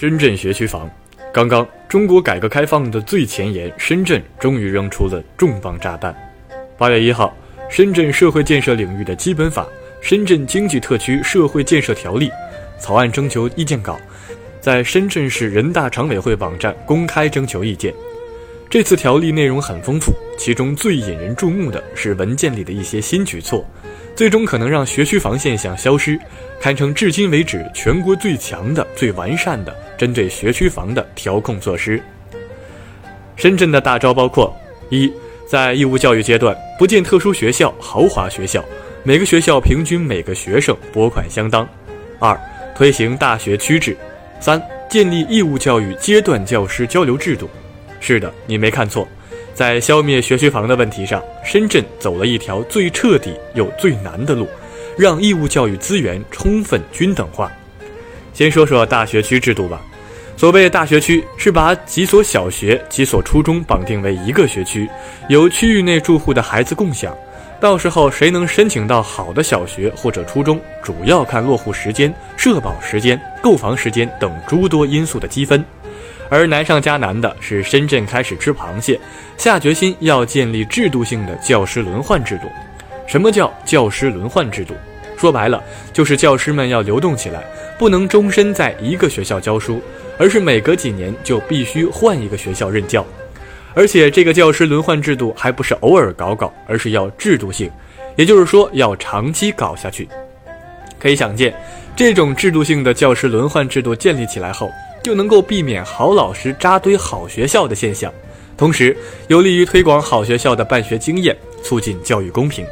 深圳学区房，刚刚中国改革开放的最前沿，深圳终于扔出了重磅炸弹。八月一号，《深圳社会建设领域的基本法》《深圳经济特区社会建设条例》草案征求意见稿，在深圳市人大常委会网站公开征求意见。这次条例内容很丰富，其中最引人注目的是文件里的一些新举措，最终可能让学区房现象消失，堪称至今为止全国最强的、最完善的针对学区房的调控措施。深圳的大招包括：一，在义务教育阶段不建特殊学校、豪华学校，每个学校平均每个学生拨款相当；二，推行大学区制；三，建立义务教育阶段教师交流制度。是的，你没看错，在消灭学区房的问题上，深圳走了一条最彻底又最难的路，让义务教育资源充分均等化。先说说大学区制度吧。所谓大学区，是把几所小学、几所初中绑定为一个学区，由区域内住户的孩子共享。到时候谁能申请到好的小学或者初中，主要看落户时间、社保时间、购房时间等诸多因素的积分。而难上加难的是，深圳开始吃螃蟹，下决心要建立制度性的教师轮换制度。什么叫教师轮换制度？说白了，就是教师们要流动起来，不能终身在一个学校教书，而是每隔几年就必须换一个学校任教。而且，这个教师轮换制度还不是偶尔搞搞，而是要制度性，也就是说要长期搞下去。可以想见，这种制度性的教师轮换制度建立起来后。就能够避免好老师扎堆好学校的现象，同时有利于推广好学校的办学经验，促进教育公平。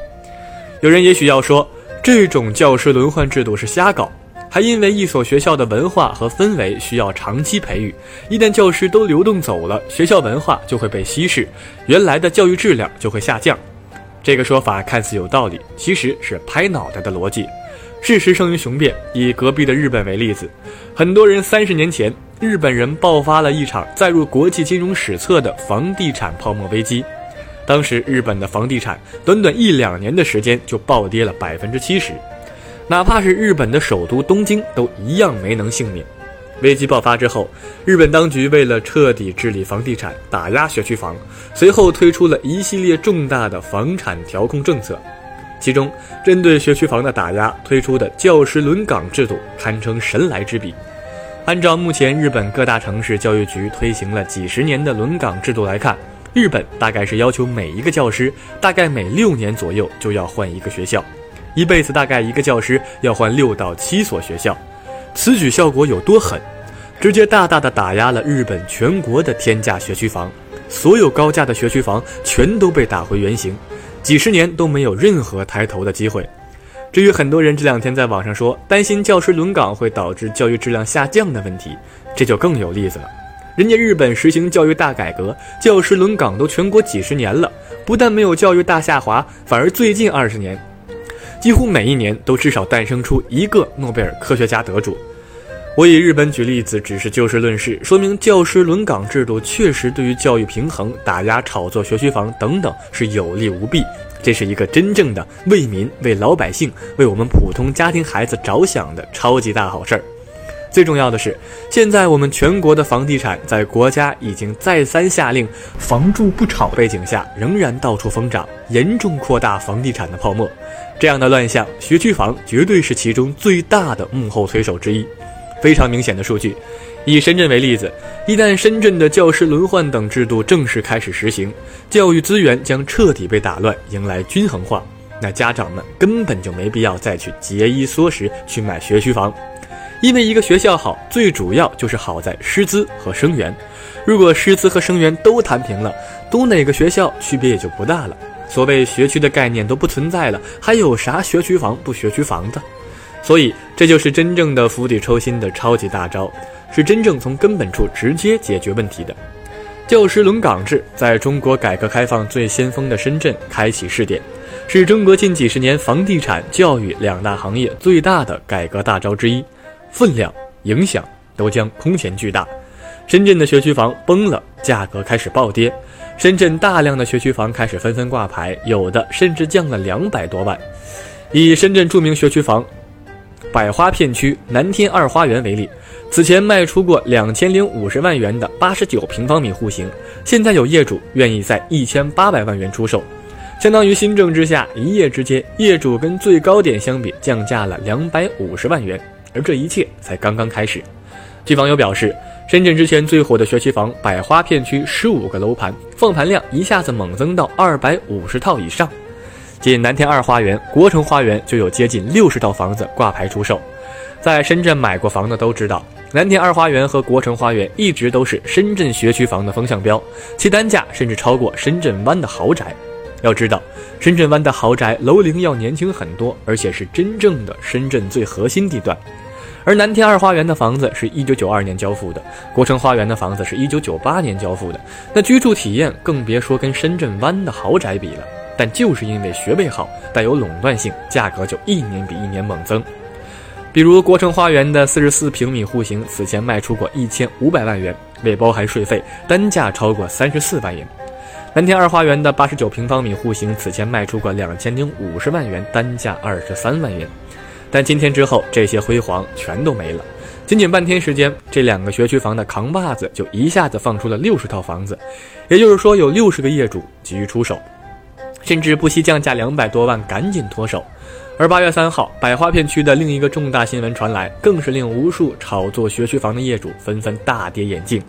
有人也许要说，这种教师轮换制度是瞎搞，还因为一所学校的文化和氛围需要长期培育，一旦教师都流动走了，学校文化就会被稀释，原来的教育质量就会下降。这个说法看似有道理，其实是拍脑袋的逻辑。事实胜于雄辩。以隔壁的日本为例子，很多人三十年前，日本人爆发了一场载入国际金融史册的房地产泡沫危机。当时日本的房地产短短一两年的时间就暴跌了百分之七十，哪怕是日本的首都东京都一样没能幸免。危机爆发之后，日本当局为了彻底治理房地产、打压学区房，随后推出了一系列重大的房产调控政策。其中，针对学区房的打压推出的教师轮岗制度堪称神来之笔。按照目前日本各大城市教育局推行了几十年的轮岗制度来看，日本大概是要求每一个教师大概每六年左右就要换一个学校，一辈子大概一个教师要换六到七所学校。此举效果有多狠？直接大大的打压了日本全国的天价学区房，所有高价的学区房全都被打回原形。几十年都没有任何抬头的机会。至于很多人这两天在网上说担心教师轮岗会导致教育质量下降的问题，这就更有例子了。人家日本实行教育大改革，教师轮岗都全国几十年了，不但没有教育大下滑，反而最近二十年，几乎每一年都至少诞生出一个诺贝尔科学家得主。我以日本举例子，只是就事论事，说明教师轮岗制度确实对于教育平衡、打压炒作学区房等等是有利无弊。这是一个真正的为民、为老百姓、为我们普通家庭孩子着想的超级大好事儿。最重要的是，现在我们全国的房地产在国家已经再三下令房住不炒背景下，仍然到处疯涨，严重扩大房地产的泡沫。这样的乱象，学区房绝对是其中最大的幕后推手之一。非常明显的数据，以深圳为例子，一旦深圳的教师轮换等制度正式开始实行，教育资源将彻底被打乱，迎来均衡化。那家长们根本就没必要再去节衣缩食去买学区房，因为一个学校好，最主要就是好在师资和生源。如果师资和生源都摊平了，读哪个学校区别也就不大了。所谓学区的概念都不存在了，还有啥学区房不学区房的？所以，这就是真正的釜底抽薪的超级大招，是真正从根本处直接解决问题的。教师轮岗制在中国改革开放最先锋的深圳开启试点，是中国近几十年房地产、教育两大行业最大的改革大招之一，分量、影响都将空前巨大。深圳的学区房崩了，价格开始暴跌，深圳大量的学区房开始纷纷挂牌，有的甚至降了两百多万。以深圳著名学区房。百花片区南天二花园为例，此前卖出过两千零五十万元的八十九平方米户型，现在有业主愿意在一千八百万元出售，相当于新政之下一夜之间业主跟最高点相比降价了两百五十万元，而这一切才刚刚开始。据网友表示，深圳之前最火的学区房百花片区十五个楼盘放盘量一下子猛增到二百五十套以上，仅南天二花园、国城花园就有接近六十套房子挂牌出售。在深圳买过房的都知道。南天二花园和国城花园一直都是深圳学区房的风向标，其单价甚至超过深圳湾的豪宅。要知道，深圳湾的豪宅楼龄要年轻很多，而且是真正的深圳最核心地段。而南天二花园的房子是一九九二年交付的，国城花园的房子是一九九八年交付的，那居住体验更别说跟深圳湾的豪宅比了。但就是因为学位好，带有垄断性，价格就一年比一年猛增。比如国城花园的四十四平米户型，此前卖出过一千五百万元，未包含税费，单价超过三十四万元。蓝天二花园的八十九平方米户型，此前卖出过两千零五十万元，单价二十三万元。但今天之后，这些辉煌全都没了。仅仅半天时间，这两个学区房的扛把子就一下子放出了六十套房子，也就是说，有六十个业主急于出手，甚至不惜降价两百多万，赶紧脱手。而八月三号，百花片区的另一个重大新闻传来，更是令无数炒作学区房的业主纷纷大跌眼镜。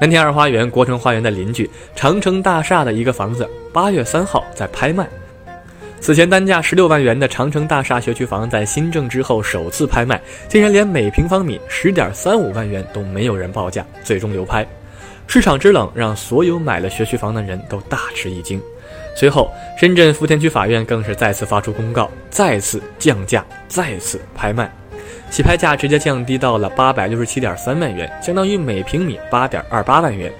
南天二花园、国城花园的邻居长城大厦的一个房子，八月三号在拍卖。此前单价十六万元的长城大厦学区房，在新政之后首次拍卖，竟然连每平方米十点三五万元都没有人报价，最终流拍。市场之冷，让所有买了学区房的人都大吃一惊。随后，深圳福田区法院更是再次发出公告，再次降价，再次拍卖，起拍价直接降低到了八百六十七点三万元，相当于每平米八点二八万元，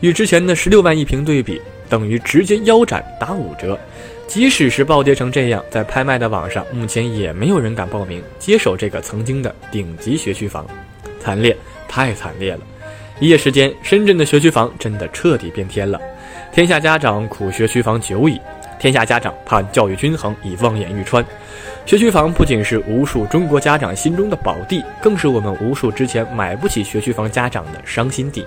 与之前的十六万一平对比，等于直接腰斩打五折。即使是暴跌成这样，在拍卖的网上，目前也没有人敢报名接手这个曾经的顶级学区房，惨烈，太惨烈了！一夜时间，深圳的学区房真的彻底变天了。天下家长苦学区房久矣，天下家长盼教育均衡以望眼欲穿。学区房不仅是无数中国家长心中的宝地，更是我们无数之前买不起学区房家长的伤心地。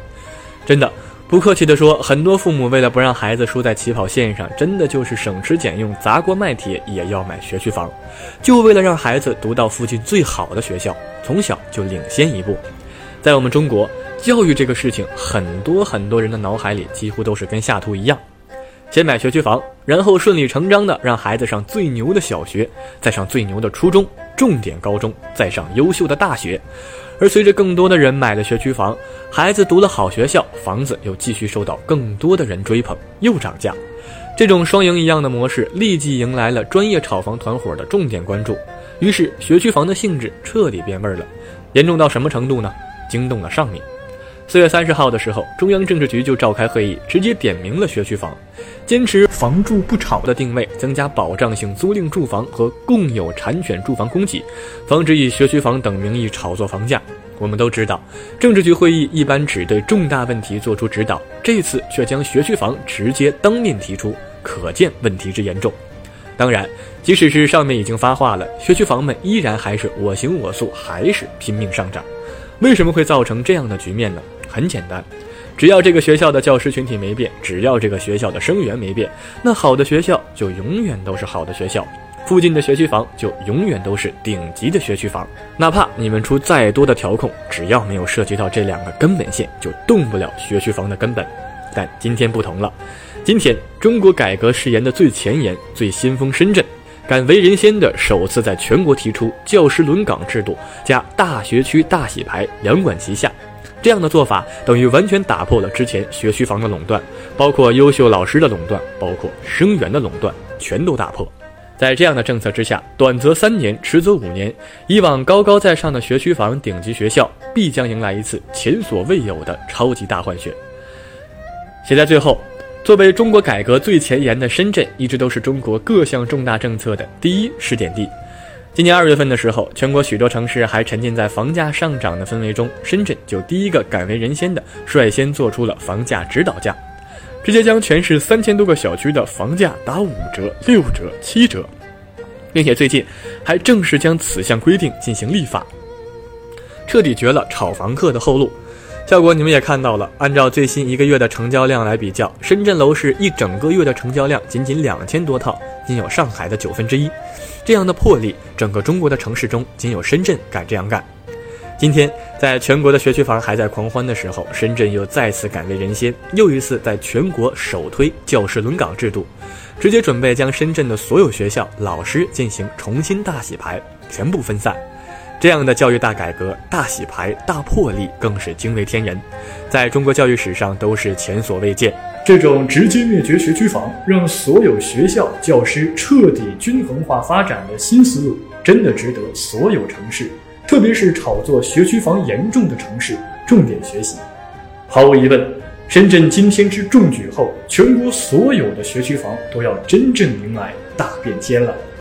真的，不客气地说，很多父母为了不让孩子输在起跑线上，真的就是省吃俭用、砸锅卖铁也要买学区房，就为了让孩子读到附近最好的学校，从小就领先一步。在我们中国。教育这个事情，很多很多人的脑海里几乎都是跟下图一样：先买学区房，然后顺理成章的让孩子上最牛的小学，再上最牛的初中、重点高中，再上优秀的大学。而随着更多的人买了学区房，孩子读了好学校，房子又继续受到更多的人追捧，又涨价。这种双赢一样的模式，立即迎来了专业炒房团伙的重点关注。于是，学区房的性质彻底变味了，严重到什么程度呢？惊动了上面。四月三十号的时候，中央政治局就召开会议，直接点名了学区房，坚持房住不炒的定位，增加保障性租赁住房和共有产权住房供给，防止以学区房等名义炒作房价。我们都知道，政治局会议一般只对重大问题作出指导，这次却将学区房直接当面提出，可见问题之严重。当然，即使是上面已经发话了，学区房们依然还是我行我素，还是拼命上涨。为什么会造成这样的局面呢？很简单，只要这个学校的教师群体没变，只要这个学校的生源没变，那好的学校就永远都是好的学校，附近的学区房就永远都是顶级的学区房。哪怕你们出再多的调控，只要没有涉及到这两个根本线，就动不了学区房的根本。但今天不同了，今天中国改革誓言的最前沿、最先锋，深圳敢为人先的首次在全国提出教师轮岗制度加大学区大洗牌两管齐下。这样的做法等于完全打破了之前学区房的垄断，包括优秀老师的垄断，包括生源的垄断，全都打破。在这样的政策之下，短则三年，迟则五年，以往高高在上的学区房顶级学校必将迎来一次前所未有的超级大换血。写在最后，作为中国改革最前沿的深圳，一直都是中国各项重大政策的第一试点地。今年二月份的时候，全国许多城市还沉浸在房价上涨的氛围中，深圳就第一个敢为人先的率先做出了房价指导价，直接将全市三千多个小区的房价打五折、六折、七折，并且最近还正式将此项规定进行立法。彻底绝了炒房客的后路。效果你们也看到了，按照最新一个月的成交量来比较，深圳楼市一整个月的成交量仅仅两千多套，仅有上海的九分之一。这样的魄力，整个中国的城市中仅有深圳敢这样干。今天，在全国的学区房还在狂欢的时候，深圳又再次敢为人先，又一次在全国首推教师轮岗制度，直接准备将深圳的所有学校老师进行重新大洗牌，全部分散。这样的教育大改革、大洗牌、大魄力，更是惊为天人，在中国教育史上都是前所未见。这种直接灭绝学区房，让所有学校教师彻底均衡化发展的新思路，真的值得所有城市。特别是炒作学区房严重的城市，重点学习。毫无疑问，深圳今天之重举后，全国所有的学区房都要真正迎来大变天了。